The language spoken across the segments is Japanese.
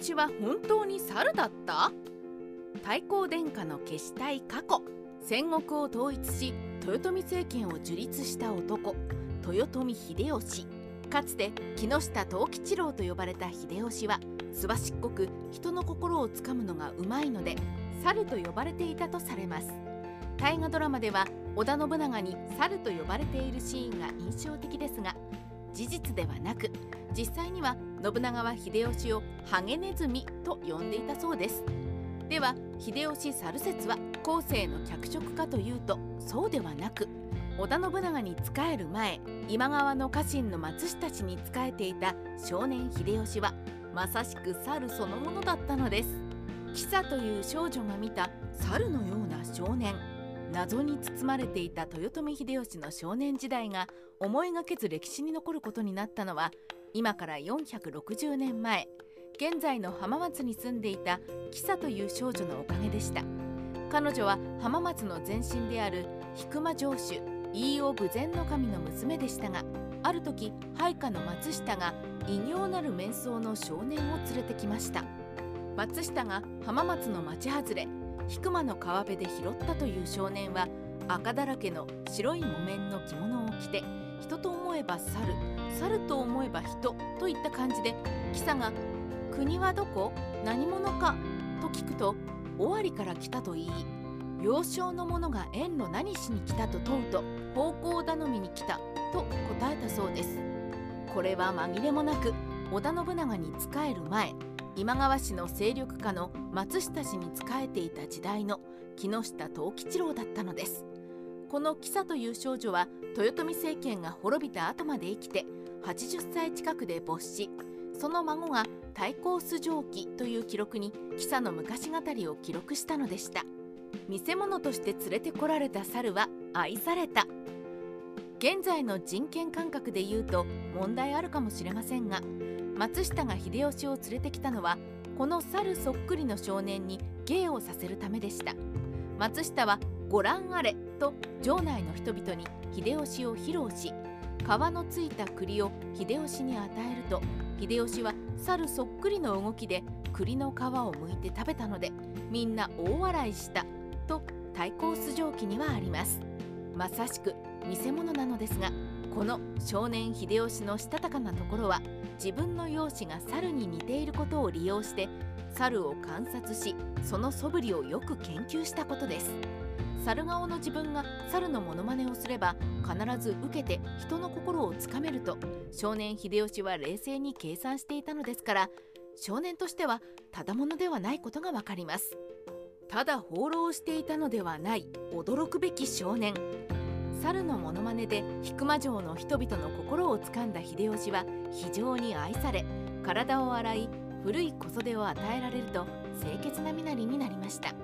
吉は本当に猿だった？太閤殿下の消したい過去。戦国を統一し豊臣政権を樹立した男。豊臣秀吉。かつて木下藤吉郎と呼ばれた秀吉はすばしっこく人の心をつかむのがうまいので猿と呼ばれていたとされます。大河ドラマでは織田信長に猿と呼ばれているシーンが印象的ですが事実ではなく実際には信長は秀吉をハゲネズミと呼んでいたそうです。では秀吉猿説は後世の脚色かというとそうではなく織田信長に仕える前今川の家臣の松下氏に仕えていた少年秀吉はまさしく猿そのものだったのです。キサという少女が見た猿のような少年。謎に包まれていた豊臣秀吉の少年時代が思いがけず歴史に残ることになったのは今から460年前現在の浜松に住んでいたキサという少女のおかげでした。彼女は浜松の前身である引間城主飯尾豊前の神の娘でしたがある時配下の松下が異形なる面相の少年を連れてきました。松下が浜松の町外れ引間の川辺で拾ったという少年は赤だらけの白い木綿の着物を着て人と思えば猿猿と思えば人といった感じでキサが「国はどこ何者か?」と聞くと「尾張から来たと言い幼少の者が縁の何しに来たと問うと方向頼みに来たと答えたそうですこれは紛れもなく織田信長に仕える前今川氏の勢力下の松下氏に仕えていた時代の木下藤吉郎だったのです。このキサという少女は豊臣政権が滅びた後まで生きて80歳近くで没死その孫が太閤崇城記という記録にキサの昔語りを記録したのでした。見せ物として連れてこられた猿は愛された。現在の人権感覚で言うと問題あるかもしれませんが松下が秀吉を連れてきたのはこの猿そっくりの少年に芸をさせるためでした。松下は「ご覧あれ」と城内の人々に秀吉を披露し皮のついた栗を秀吉に与えると秀吉は猿そっくりの動きで栗の皮を剥いて食べたのでみんな大笑いしたと太閤崇城記にはあります。まさしく見せ物なのですがこの少年秀吉のしたたかなところは自分の容姿が猿に似ていることを利用して猿を観察しその素振りをよく研究したことです。猿顔の自分が猿のモノマネをすれば必ず受けて人の心をつかめると少年秀吉は冷静に計算していたのですから少年としてはただものではないことがわかります。ただ放浪していたのではない驚くべき少年。猿のモノマネで引間城の人々の心をつかんだ秀吉は非常に愛され体を洗い古い小袖を与えられると清潔な身なりになりました。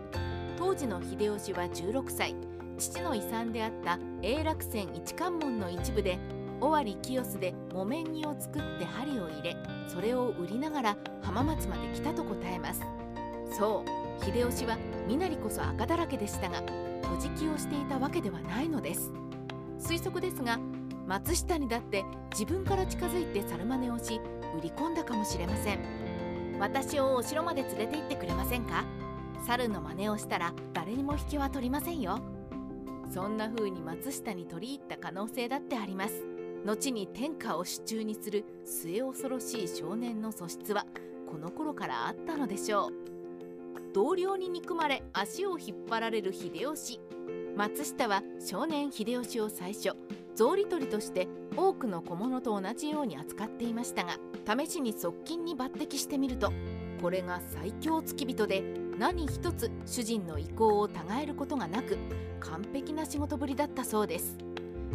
当時の秀吉は16歳父の遺産であった永楽船一関門の一部で尾張清須で木綿木を作って針を入れそれを売りながら浜松まで来たと答えます。そう秀吉は身なりこそ赤だらけでしたが小じきをしていたわけではないのです。推測ですが松下にだって自分から近づいて猿真似をし売り込んだかもしれません。私をお城まで連れて行ってくれませんか？猿の真似をしたら誰にも引きは取りませんよ。そんな風に松下に取り入った可能性だってあります。後に天下を手中にする末恐ろしい少年の素質はこの頃からあったのでしょう。同僚に憎まれ足を引っ張られる秀吉。松下は少年秀吉を最初草履取りとして多くの小物と同じように扱っていましたが試しに側近に抜擢してみるとこれが最強付き人で何一つ主人の意向を違えることがなく完璧な仕事ぶりだったそうです。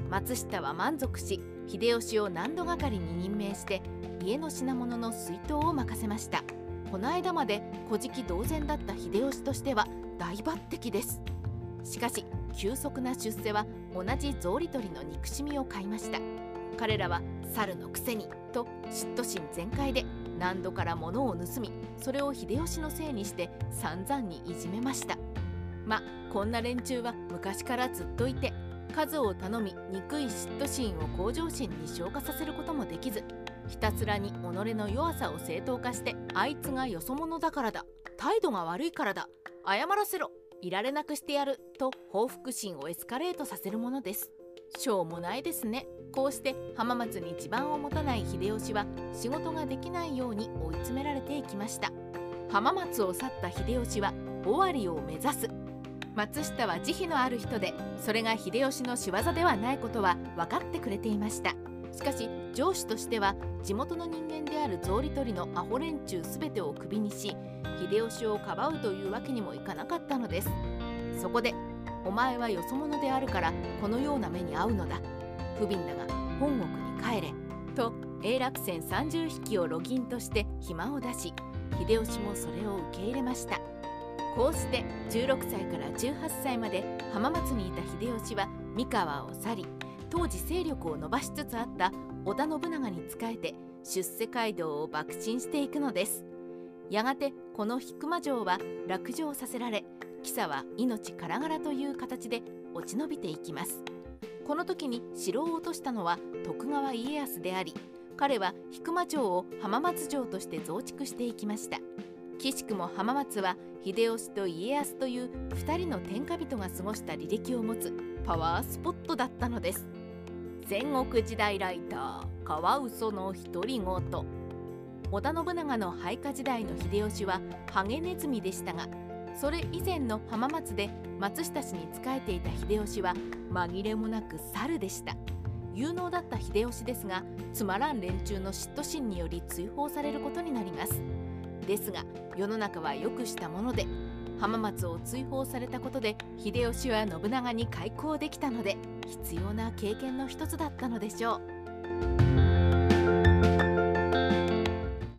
松下は満足し秀吉を何度がかりに任命して家の品物の水筒を任せました。この間まで古事記同然だった秀吉としては大抜擢です。しかし急速な出世は同じ草履取りの憎しみを買いました。彼らは猿のくせにと嫉妬心全開で何度から物を盗みそれを秀吉のせいにして散々にいじめました。まこんな連中は昔からずっといて数を頼み憎い嫉妬心を向上心に昇華させることもできずひたすらに己の弱さを正当化してあいつがよそ者だからだ。態度が悪いからだ。謝らせろ。いられなくしてやると報復心をエスカレートさせるものです。しょうもないですね。こうして浜松に地盤を持たない秀吉は仕事ができないように追い詰められていきました。浜松を去った秀吉は尾張を目指す。松下は慈悲のある人でそれが秀吉の仕業ではないことは分かってくれていました。しかし上司としては地元の人間である草履取りのアホ連中全てをクビにし秀吉をかばうというわけにもいかなかったのです。そこで「お前はよそ者であるからこのような目に遭うのだ。不憫だが本国に帰れ」と永楽船30匹を路銀として暇を出し秀吉もそれを受け入れました。こうして16歳から18歳まで浜松にいた秀吉は三河を去り当時勢力を伸ばしつつあった織田信長に仕えて出世街道を爆心していくのです。やがてこの引間城は落城させられ貴様は命からがらという形で落ち延びていきます。この時に城を落としたのは徳川家康であり彼は引間城を浜松城として増築していきました。岸くも浜松は秀吉と家康という2人の天下人が過ごした履歴を持つパワースポットだったのです。戦国時代ライターカワウソの独り言。織田信長の配下時代の秀吉はハゲネズミでしたがそれ以前の浜松で松下氏に仕えていた秀吉は紛れもなく猿でした。有能だった秀吉ですがつまらん連中の嫉妬心により追放されることになります。ですが世の中は良くしたもので浜松を追放されたことで秀吉は信長に開港できたので必要な経験の一つだったのでしょう。